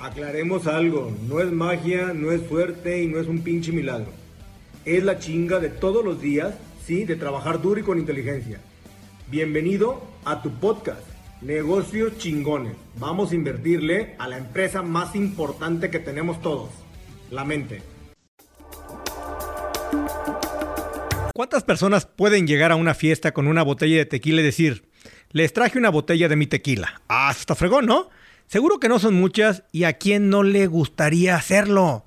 Aclaremos algo, no es magia, no es suerte y no es un pinche milagro. Es la chinga de todos los días, sí, de trabajar duro y con inteligencia. Bienvenido a tu podcast, Negocios Chingones. Vamos a invertirle a la empresa más importante que tenemos todos, la mente. ¿Cuántas personas pueden llegar a una fiesta con una botella de tequila y decir, les traje una botella de mi tequila? Ah, está fregón, ¿no? Seguro que no son muchas y a quién no le gustaría hacerlo.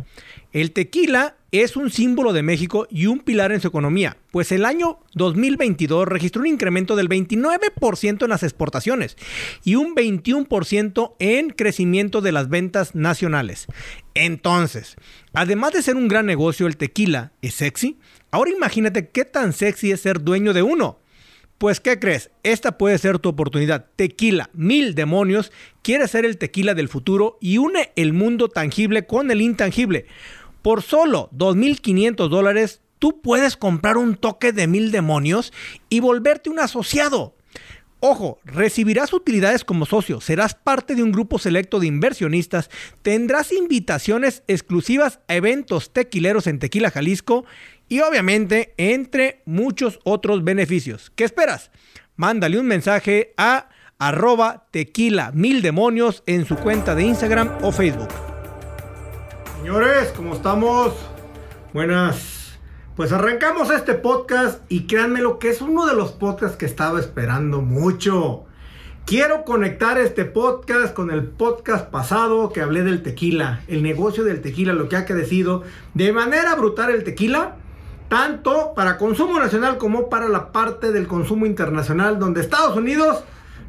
El tequila es un símbolo de México y un pilar en su economía, pues el año 2022 registró un incremento del 29% en las exportaciones y un 21% en crecimiento de las ventas nacionales. Entonces, además de ser un gran negocio, el tequila es sexy. Ahora imagínate qué tan sexy es ser dueño de uno. Pues, ¿qué crees? Esta puede ser tu oportunidad. Tequila, mil demonios, quiere ser el tequila del futuro y une el mundo tangible con el intangible. Por solo 2.500 dólares, tú puedes comprar un toque de mil demonios y volverte un asociado. Ojo, recibirás utilidades como socio, serás parte de un grupo selecto de inversionistas, tendrás invitaciones exclusivas a eventos tequileros en Tequila Jalisco y obviamente entre muchos otros beneficios. ¿Qué esperas? Mándale un mensaje a arroba tequila mil demonios en su cuenta de Instagram o Facebook. Señores, ¿cómo estamos? Buenas pues arrancamos este podcast y créanme lo que es uno de los podcasts que estaba esperando mucho. Quiero conectar este podcast con el podcast pasado que hablé del tequila, el negocio del tequila, lo que ha crecido de manera brutal el tequila, tanto para consumo nacional como para la parte del consumo internacional, donde Estados Unidos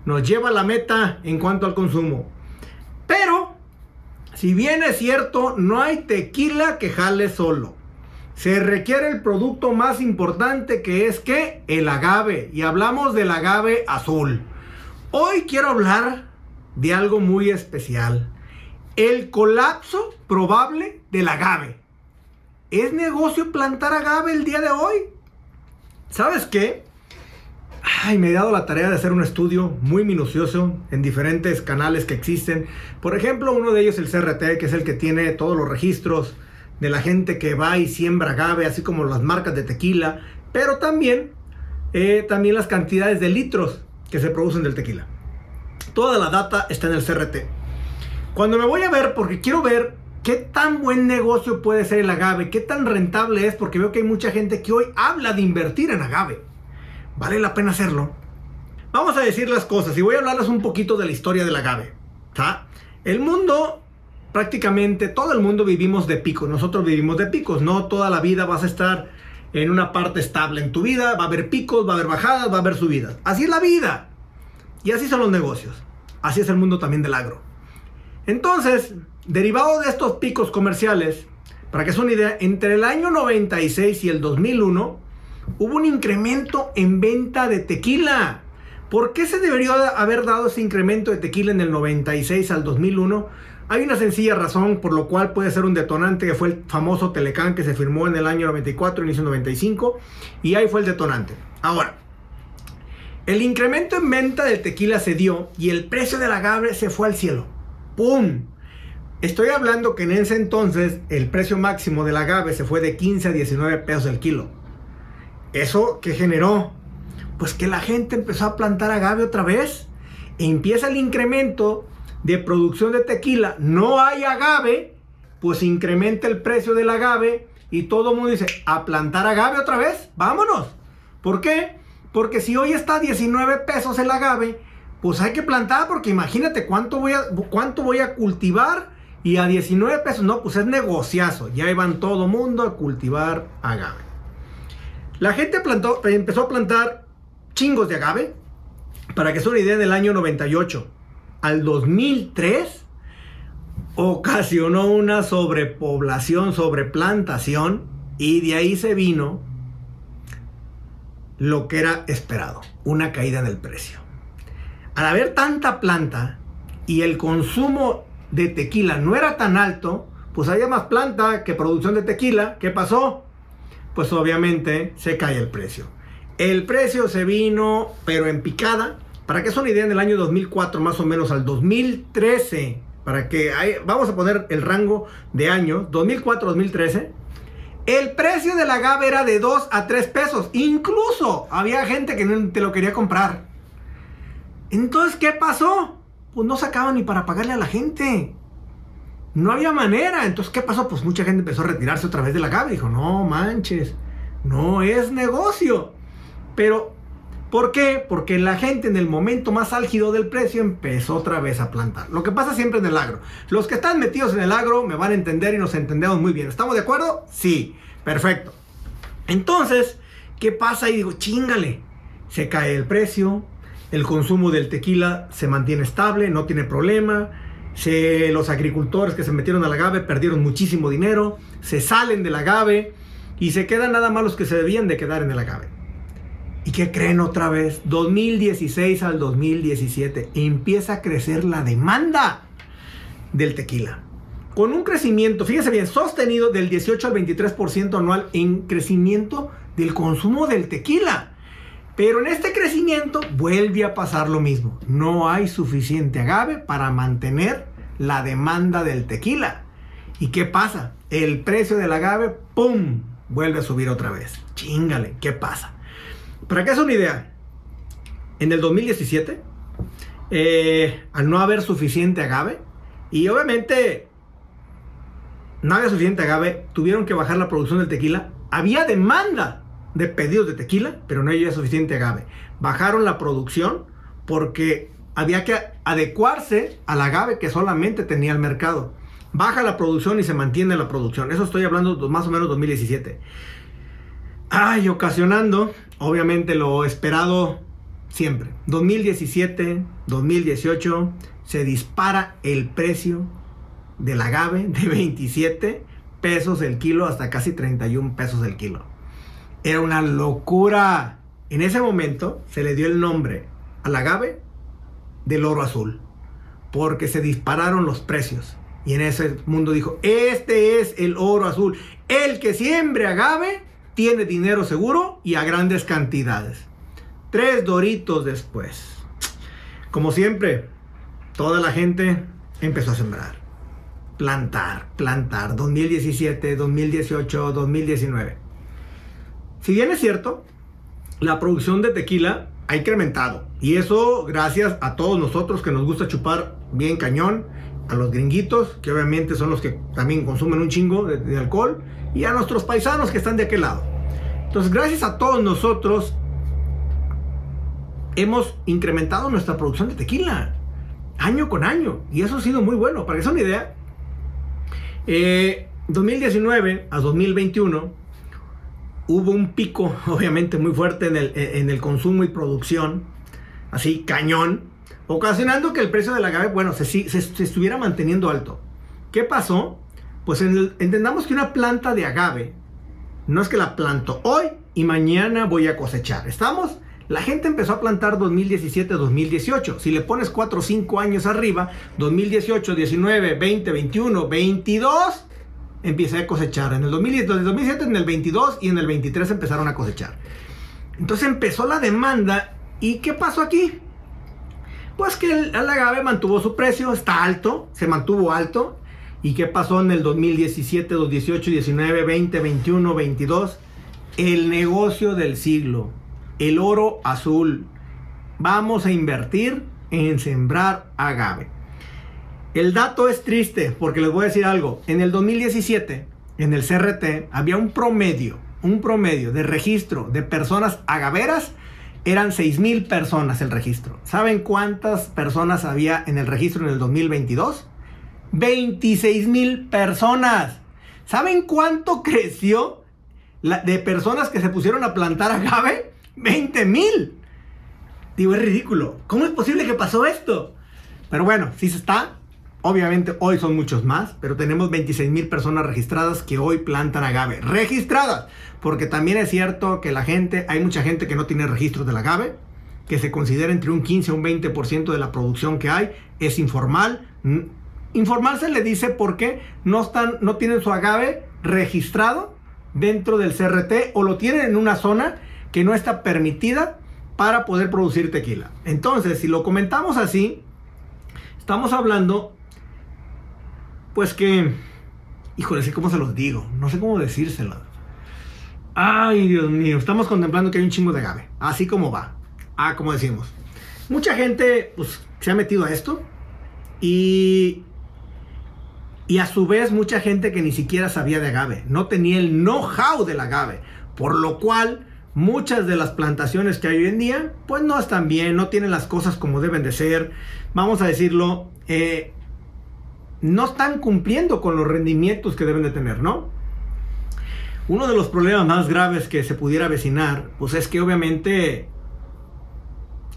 nos lleva la meta en cuanto al consumo. Pero, si bien es cierto, no hay tequila que jale solo se requiere el producto más importante que es que el agave. Y hablamos del agave azul. Hoy quiero hablar de algo muy especial. El colapso probable del agave. ¿Es negocio plantar agave el día de hoy? ¿Sabes qué? Ay, me he dado la tarea de hacer un estudio muy minucioso en diferentes canales que existen. Por ejemplo, uno de ellos el CRT, que es el que tiene todos los registros de la gente que va y siembra agave, así como las marcas de tequila, pero también, eh, también las cantidades de litros que se producen del tequila. Toda la data está en el CRT. Cuando me voy a ver, porque quiero ver qué tan buen negocio puede ser el agave, qué tan rentable es, porque veo que hay mucha gente que hoy habla de invertir en agave. ¿Vale la pena hacerlo? Vamos a decir las cosas y voy a hablarles un poquito de la historia del agave. El mundo prácticamente todo el mundo vivimos de picos. Nosotros vivimos de picos. No toda la vida vas a estar en una parte estable en tu vida. Va a haber picos, va a haber bajadas, va a haber subidas. Así es la vida. Y así son los negocios. Así es el mundo también del agro. Entonces, derivado de estos picos comerciales, para que es una idea, entre el año 96 y el 2001 hubo un incremento en venta de tequila. ¿Por qué se debería haber dado ese incremento de tequila en el 96 al 2001? Hay una sencilla razón por lo cual puede ser un detonante que fue el famoso Telecán que se firmó en el año 94, inicio 95, y ahí fue el detonante. Ahora, el incremento en venta del tequila se dio y el precio del agave se fue al cielo. ¡Pum! Estoy hablando que en ese entonces el precio máximo del agave se fue de 15 a 19 pesos el kilo. ¿Eso qué generó? Pues que la gente empezó a plantar agave otra vez. E empieza el incremento de producción de tequila no hay agave, pues incrementa el precio del agave y todo el mundo dice, a plantar agave otra vez, vámonos. ¿Por qué? Porque si hoy está a 19 pesos el agave, pues hay que plantar porque imagínate cuánto voy a, cuánto voy a cultivar y a 19 pesos, no, pues es negociazo, ya iban todo mundo a cultivar agave. La gente plantó, empezó a plantar chingos de agave, para que sea una idea, del año 98 al 2003 ocasionó una sobrepoblación, sobreplantación y de ahí se vino lo que era esperado, una caída en el precio. Al haber tanta planta y el consumo de tequila no era tan alto, pues había más planta que producción de tequila. ¿Qué pasó? Pues obviamente se cae el precio. El precio se vino, pero en picada, para que es una idea, en el año 2004 más o menos al 2013, para que vamos a poner el rango de años, 2004-2013, el precio del agave era de 2 a 3 pesos. Incluso había gente que no te lo quería comprar. Entonces, ¿qué pasó? Pues no sacaban ni para pagarle a la gente. No había manera. Entonces, ¿qué pasó? Pues mucha gente empezó a retirarse otra vez del agave. Dijo, no manches, no es negocio. Pero, ¿por qué? Porque la gente en el momento más álgido del precio empezó otra vez a plantar. Lo que pasa siempre en el agro. Los que están metidos en el agro me van a entender y nos entendemos muy bien. ¿Estamos de acuerdo? Sí, perfecto. Entonces, ¿qué pasa? Y digo, chingale. Se cae el precio, el consumo del tequila se mantiene estable, no tiene problema. Se, los agricultores que se metieron al agave perdieron muchísimo dinero, se salen del agave y se quedan nada más los que se debían de quedar en el agave. ¿Y qué creen otra vez? 2016 al 2017 empieza a crecer la demanda del tequila. Con un crecimiento, fíjense bien, sostenido del 18 al 23% anual en crecimiento del consumo del tequila. Pero en este crecimiento vuelve a pasar lo mismo. No hay suficiente agave para mantener la demanda del tequila. ¿Y qué pasa? El precio del agave, ¡pum! Vuelve a subir otra vez. Chingale, ¿qué pasa? Para que es una idea, en el 2017, eh, al no haber suficiente agave, y obviamente no había suficiente agave, tuvieron que bajar la producción del tequila. Había demanda de pedidos de tequila, pero no había suficiente agave. Bajaron la producción porque había que adecuarse al agave que solamente tenía el mercado. Baja la producción y se mantiene la producción. Eso estoy hablando de más o menos 2017. Ay, ocasionando, obviamente lo esperado siempre. 2017, 2018, se dispara el precio del agave de 27 pesos el kilo hasta casi 31 pesos el kilo. Era una locura. En ese momento se le dio el nombre al agave del oro azul. Porque se dispararon los precios. Y en ese mundo dijo, este es el oro azul. El que siembre agave tiene dinero seguro y a grandes cantidades. Tres doritos después. Como siempre, toda la gente empezó a sembrar. Plantar, plantar. 2017, 2018, 2019. Si bien es cierto, la producción de tequila ha incrementado. Y eso gracias a todos nosotros que nos gusta chupar bien cañón. A los gringuitos, que obviamente son los que también consumen un chingo de, alcohol. Y a nuestros paisanos que están de aquel lado. Entonces, gracias a todos nosotros, hemos incrementado nuestra producción de tequila. Año con año. Y eso ha sido muy bueno. Para que sea una idea, 2019 eh, a 2021 hubo un pico, obviamente, muy fuerte en el, en el consumo y producción, así cañón, ocasionando que el precio del agave, bueno, se, se, estuviera manteniendo alto. ¿Qué pasó? Pues entendamos que una planta de agave no es que la planto hoy y mañana voy a cosechar. ¿Estamos? La gente empezó a plantar 2017-2018. Si le pones 4 o 5 años arriba, 2018, 19, 20, 21, 22, empieza a cosechar. En el 2007, en el 22 y en el 23 empezaron a cosechar. Entonces empezó la demanda. ¿Y qué pasó aquí? Pues que el, agave mantuvo su precio, está alto, se mantuvo alto. ¿Y qué pasó en el 2017, 2018, 19, 20, 21, 22? El negocio del siglo, el oro azul. Vamos a invertir en sembrar agave. El dato es triste porque les voy a decir algo. En el 2017, en el CRT, había un promedio, un promedio de registro de personas agaveras. Eran 6 mil personas el registro. ¿Saben cuántas personas había en el registro en el 2022? 26 mil personas. ¿Saben cuánto creció de personas que se pusieron a plantar agave? 20 mil. Digo, es ridículo. ¿Cómo es posible que pasó esto? Pero bueno, sí se está. Obviamente hoy son muchos más, pero tenemos 26 mil personas registradas que hoy plantan agave. Registradas. Porque también es cierto que la gente, hay mucha gente que no tiene registros del agave, que se considera entre un 15 a un 20% de la producción que hay. Es informal. Informal se le dice porque no, están, no tienen su agave registrado dentro del CRT o lo tienen en una zona que no está permitida para poder producir tequila. Entonces, si lo comentamos así, estamos hablando pues que, híjole, ¿cómo se los digo? No sé cómo decírselo. Ay, Dios mío, estamos contemplando que hay un chingo de agave. Así como va. Ah, como decimos. Mucha gente, pues, se ha metido a esto. Y y a su vez mucha gente que ni siquiera sabía de agave, no tenía el know-how del agave, por lo cual muchas de las plantaciones que hay hoy en día pues no están bien, no tienen las cosas como deben de ser, vamos a decirlo, eh, no están cumpliendo con los rendimientos que deben de tener, ¿no? Uno de los problemas más graves que se pudiera avecinar, pues es que obviamente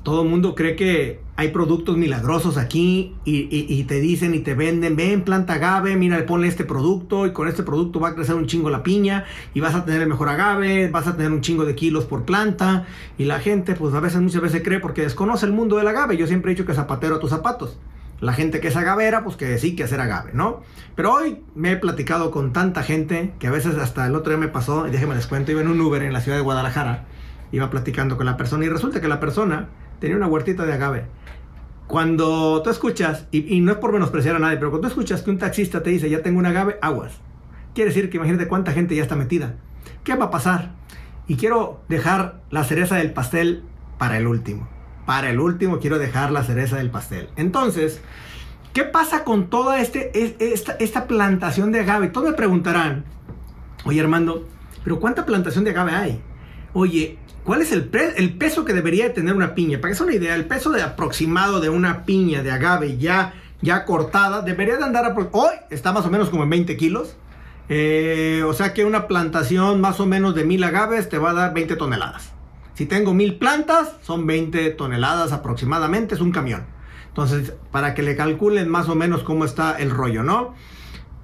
todo el mundo cree que hay productos milagrosos aquí y, te dicen y te venden, ven, planta agave, mira, ponle este producto y con este producto va a crecer un chingo la piña y vas a tener el mejor agave, vas a tener un chingo de kilos por planta y la gente pues a veces, muchas veces cree porque desconoce el mundo del agave. Yo siempre he dicho que zapatero a tus zapatos. La gente que es agavera, pues que sí que hacer agave, ¿no? Pero hoy me he platicado con tanta gente que a veces hasta el otro día me pasó, y déjenme les cuento, iba en un Uber en la ciudad de Guadalajara, iba platicando con la persona y resulta que la persona tenía una huertita de agave. Cuando tú escuchas, y, no es por menospreciar a nadie, pero cuando tú escuchas que un taxista te dice, ya tengo un agave, aguas. Quiere decir que imagínate cuánta gente ya está metida. ¿Qué va a pasar? Y quiero dejar la cereza del pastel para el último. Para el último quiero dejar la cereza del pastel. Entonces, ¿qué pasa con toda este, esta, esta plantación de agave? Todos me preguntarán, oye Armando, pero ¿cuánta plantación de agave hay? Oye, ¿Cuál es el, peso que debería tener una piña? Para que sea una idea, el peso de aproximado de una piña de agave ya, ya cortada debería de andar, hoy está más o menos como en 20 kilos. Eh, o sea que una plantación más o menos de mil agaves te va a dar 20 toneladas. Si tengo mil plantas, son 20 toneladas aproximadamente, es un camión. Entonces, para que le calculen más o menos cómo está el rollo, ¿no?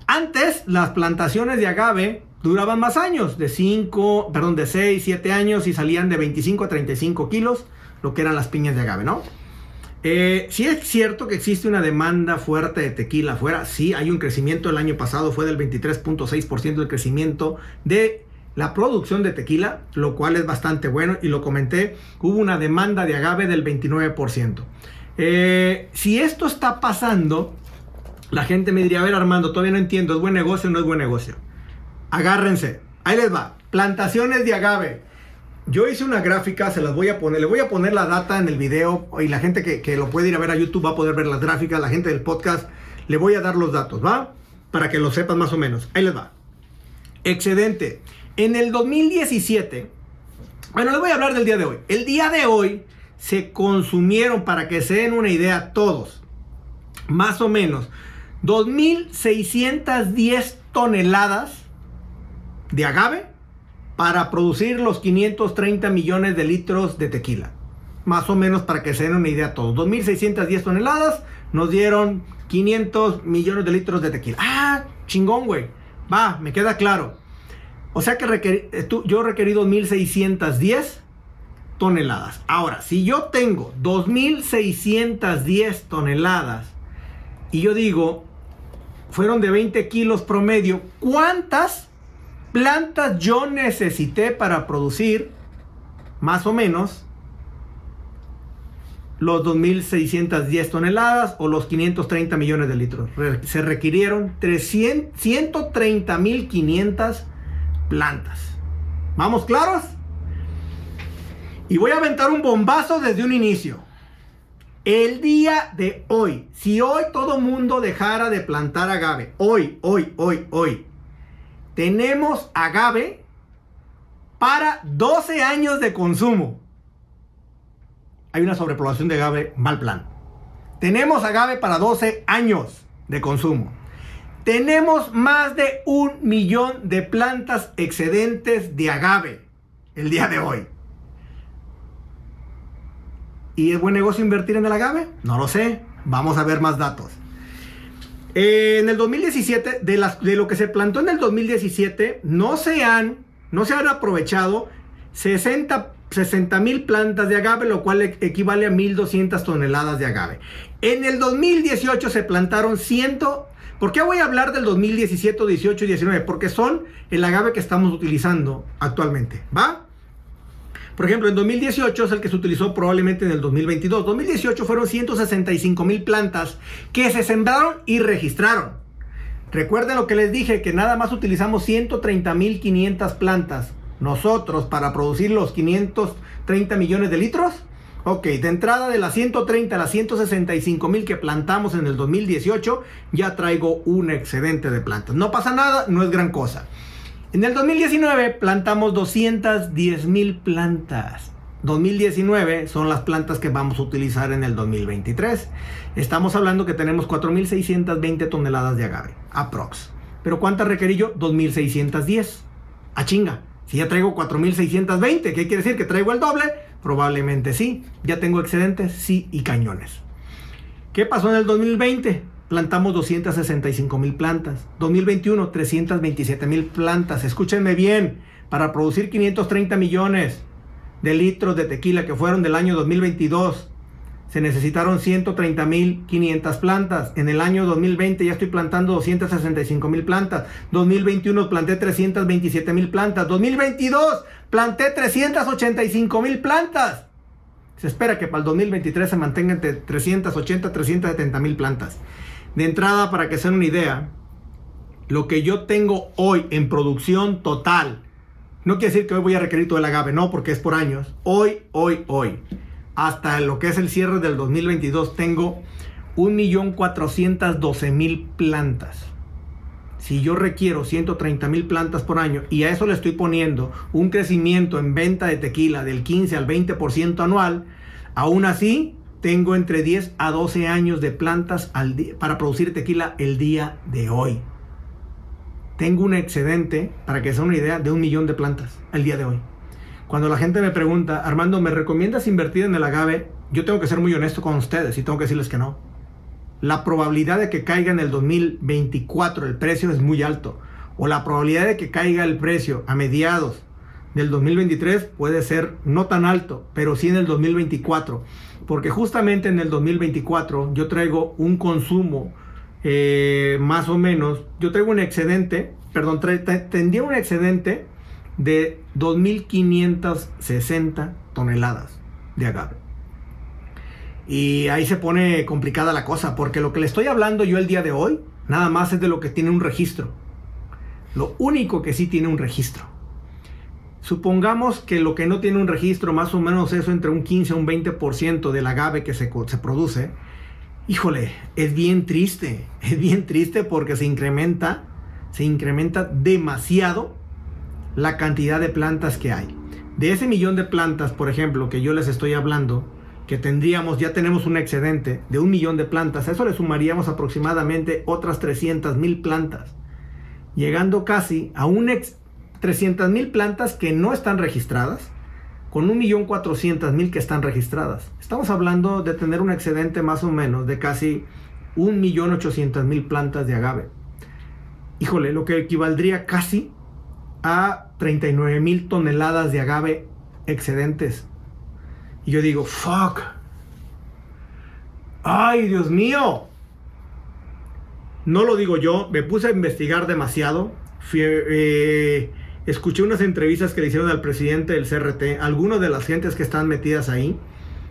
Antes, las plantaciones de agave duraban más años, de 5, perdón, de 6, 7 años y salían de 25 a 35 kilos, lo que eran las piñas de agave, ¿no? Eh, sí es cierto que existe una demanda fuerte de tequila afuera, sí hay un crecimiento, el año pasado fue del 23.6% del crecimiento de la producción de tequila, lo cual es bastante bueno y lo comenté, hubo una demanda de agave del 29%. Eh, si esto está pasando, la gente me diría, a ver Armando, todavía no entiendo, ¿es buen negocio o no es buen negocio? agárrense. Ahí les va. Plantaciones de agave. Yo hice una gráfica, se las voy a poner. Le voy a poner la data en el video y la gente que, lo puede ir a ver a YouTube va a poder ver las gráficas. La gente del podcast le voy a dar los datos, ¿va? Para que lo sepan más o menos. Ahí les va. Excedente. En el 2017, bueno, les voy a hablar del día de hoy. El día de hoy se consumieron, para que se den una idea, todos, más o menos, 2.610 toneladas de agave para producir los 530 millones de litros de tequila. Más o menos para que se den una idea todos. 2.610 toneladas nos dieron 500 millones de litros de tequila. Ah, chingón, güey. Va, me queda claro. O sea que eh, yo he requerido 1.610 toneladas. Ahora, si yo tengo 2.610 toneladas y yo digo, fueron de 20 kilos promedio, ¿cuántas plantas yo necesité para producir más o menos los 2.610 toneladas o los 530 millones de litros. Se requirieron 130.500 plantas. ¿Vamos claros? Y voy a aventar un bombazo desde un inicio. El día de hoy, si hoy todo mundo dejara de plantar agave, hoy, hoy, hoy, hoy, tenemos agave para 12 años de consumo. Hay una sobrepoblación de agave, mal plan. Tenemos agave para 12 años de consumo. Tenemos más de un millón de plantas excedentes de agave el día de hoy. ¿Y es buen negocio invertir en el agave? No lo sé. Vamos a ver más datos. En el 2017, de, de lo que se plantó en el 2017, no se han, no se han aprovechado 60 mil plantas de agave, lo cual e, equivale a 1.200 toneladas de agave. En el 2018 se plantaron 100... ¿Por qué voy a hablar del 2017, 18 y 19? Porque son el agave que estamos utilizando actualmente. ¿Va? Por ejemplo, en 2018 es el que se utilizó probablemente en el 2022. 2018 fueron 165 mil plantas que se sembraron y registraron. Recuerden lo que les dije, que nada más utilizamos 130.500 plantas nosotros para producir los 530 millones de litros. Ok, de entrada de las 130 a las 165 mil que plantamos en el 2018, ya traigo un excedente de plantas. No pasa nada, no es gran cosa. En el 2019 plantamos 210 mil plantas. 2019 son las plantas que vamos a utilizar en el 2023. Estamos hablando que tenemos 4.620 toneladas de agave, aprox. Pero ¿cuántas requerí yo? 2.610. A chinga. Si ya traigo 4.620, ¿qué quiere decir? ¿Que traigo el doble? Probablemente sí. ¿Ya tengo excedentes? Sí, y cañones. ¿Qué pasó en el 2020? Plantamos 265 mil plantas. 2021, 327 mil plantas. Escúchenme bien, para producir 530 millones de litros de tequila que fueron del año 2022, se necesitaron 130 mil 500 plantas. En el año 2020 ya estoy plantando 265 mil plantas. 2021 planté 327 mil plantas. 2022 planté 385 mil plantas. Se espera que para el 2023 se mantenga entre 380 370 mil plantas. De entrada, para que se una idea, lo que yo tengo hoy en producción total, no quiere decir que hoy voy a requerir todo el agave, no, porque es por años. Hoy, hoy, hoy, hasta lo que es el cierre del 2022, tengo 1.412.000 plantas si yo requiero 130 mil plantas por año y a eso le estoy poniendo un crecimiento en venta de tequila del 15 al 20% anual, aún así tengo entre 10 a 12 años de plantas para producir tequila el día de hoy. Tengo un excedente, para que sea una idea, de un millón de plantas el día de hoy. Cuando la gente me pregunta, Armando, ¿me recomiendas invertir en el agave? Yo tengo que ser muy honesto con ustedes y tengo que decirles que no la probabilidad de que caiga en el 2024 el precio es muy alto. O la probabilidad de que caiga el precio a mediados del 2023 puede ser no tan alto, pero sí en el 2024. Porque justamente en el 2024 yo traigo un consumo eh, más o menos, yo traigo un excedente, perdón, tendría un excedente de 2.560 toneladas de agave. Y ahí se pone complicada la cosa, porque lo que le estoy hablando yo el día de hoy, nada más es de lo que tiene un registro. Lo único que sí tiene un registro. Supongamos que lo que no tiene un registro, más o menos eso entre un 15 a un 20% del agave que se, se produce, híjole, es bien triste, es bien triste porque se incrementa, se incrementa demasiado la cantidad de plantas que hay. De ese millón de plantas, por ejemplo, que yo les estoy hablando, que tendríamos, ya tenemos un excedente de un millón de plantas, eso le sumaríamos aproximadamente otras 300 mil plantas, llegando casi a un ex 300 mil plantas que no están registradas, con un millón cuatrocientos mil que están registradas. Estamos hablando de tener un excedente más o menos de casi un millón ochocientos mil plantas de agave. Híjole, lo que equivaldría casi a 39 mil toneladas de agave excedentes y yo digo, fuck. Ay, Dios mío. No lo digo yo, me puse a investigar demasiado. Eh, escuché unas entrevistas que le hicieron al presidente del CRT, algunas de las gentes que están metidas ahí,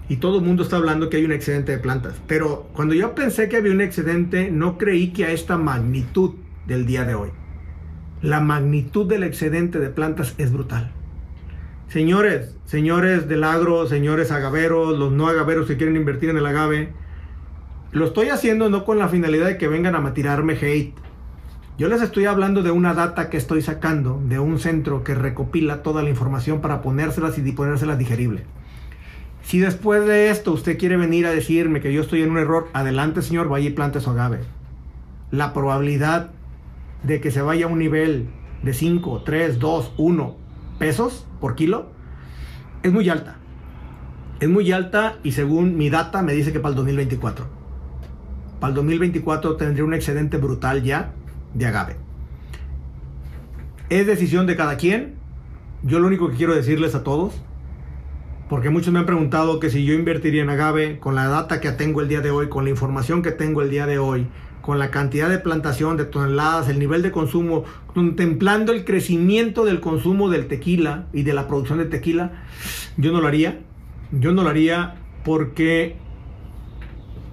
y todo el mundo está hablando que hay un excedente de plantas. Pero cuando yo pensé que había un excedente, no creí que a esta magnitud del día de hoy. La magnitud del excedente de plantas es brutal. Señores, señores del agro, señores agaveros, los no agaveros que quieren invertir en el agave, lo estoy haciendo no con la finalidad de que vengan a tirarme hate. Yo les estoy hablando de una data que estoy sacando de un centro que recopila toda la información para ponérselas y ponérselas digerible. Si después de esto usted quiere venir a decirme que yo estoy en un error, adelante señor, vaya y plante su agave. La probabilidad de que se vaya a un nivel de 5, 3, 2, 1 pesos por kilo es muy alta. Es muy alta y según mi data me dice que para el 2024. Para el 2024 tendría un excedente brutal ya de agave. Es decisión de cada quien. Yo lo único que quiero decirles a todos, porque muchos me han preguntado que si yo invertiría en agave con la data que tengo el día de hoy, con la información que tengo el día de hoy, con la cantidad de plantación de toneladas, el nivel de consumo, contemplando el crecimiento del consumo del tequila y de la producción de tequila, yo no lo haría. Yo no lo haría porque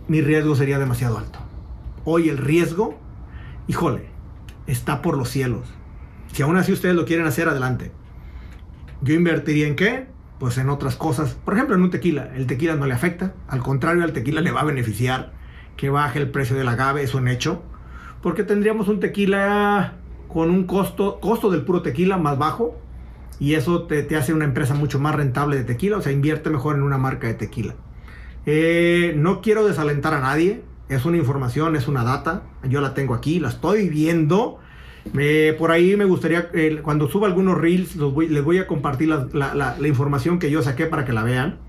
mi riesgo sería demasiado alto. Hoy el riesgo, híjole, está por los cielos. Si aún así ustedes lo quieren hacer, adelante. Yo invertiría en qué? Pues en otras cosas. Por ejemplo, en un tequila. El tequila no le afecta. Al contrario, al tequila le va a beneficiar que baje el precio del agave. Es un hecho. Porque tendríamos un tequila con un costo, costo del puro tequila más bajo. Y eso te, te hace una empresa mucho más rentable de tequila. O sea, invierte mejor en una marca de tequila. Eh, no quiero desalentar a nadie. Es una información, es una data. Yo la tengo aquí, la estoy viendo. por ahí me gustaría, eh, cuando suba algunos reels, les voy a compartir la, información que yo saqué para que la vean.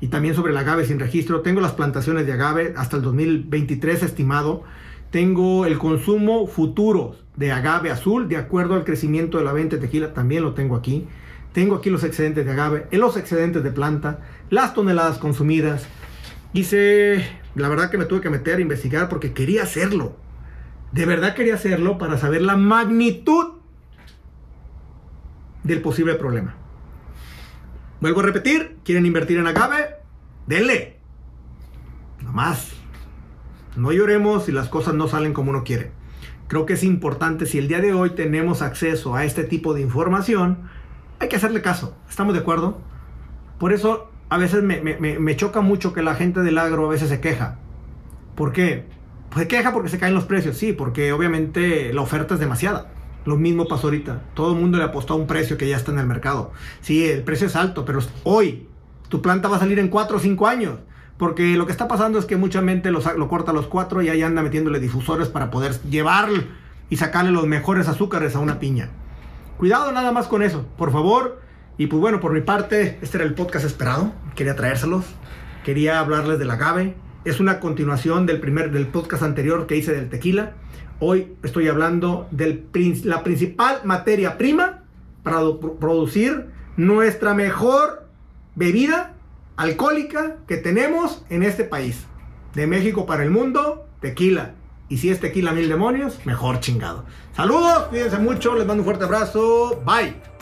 Y también sobre el agave sin registro. Tengo las plantaciones de agave hasta el 2023 estimado. Tengo el consumo futuro de agave azul de acuerdo al crecimiento de la venta de tequila. También lo tengo aquí. Tengo aquí los excedentes de agave, los excedentes de planta, las toneladas consumidas, Hice, la verdad que me tuve que meter a investigar porque quería hacerlo. De verdad quería hacerlo para saber la magnitud del posible problema. Vuelvo a repetir, quieren invertir en agave, denle. Nada más. No lloremos si las cosas no salen como uno quiere. Creo que es importante, si el día de hoy tenemos acceso a este tipo de información, hay que hacerle caso. ¿Estamos de acuerdo? Por eso a veces me, choca mucho que la gente del agro a veces se queja. ¿Por qué? Pues se queja porque se caen los precios, sí, porque obviamente la oferta es demasiada. Lo mismo pasó ahorita. Todo el mundo le apostó a un precio que ya está en el mercado. Sí, el precio es alto, pero hoy tu planta va a salir en 4 o 5 años. Porque lo que está pasando es que mucha gente lo, lo corta a los 4 y ahí anda metiéndole difusores para poder llevar y sacarle los mejores azúcares a una piña. Cuidado nada más con eso. Por favor, y pues bueno, por mi parte, este era el podcast esperado. Quería traérselos. Quería hablarles del agave. Es una continuación del primer del podcast anterior que hice del tequila. Hoy estoy hablando de la principal materia prima para producir nuestra mejor bebida alcohólica que tenemos en este país. De México para el mundo, tequila. Y si es tequila mil demonios, mejor chingado. Saludos, cuídense mucho, les mando un fuerte abrazo. Bye.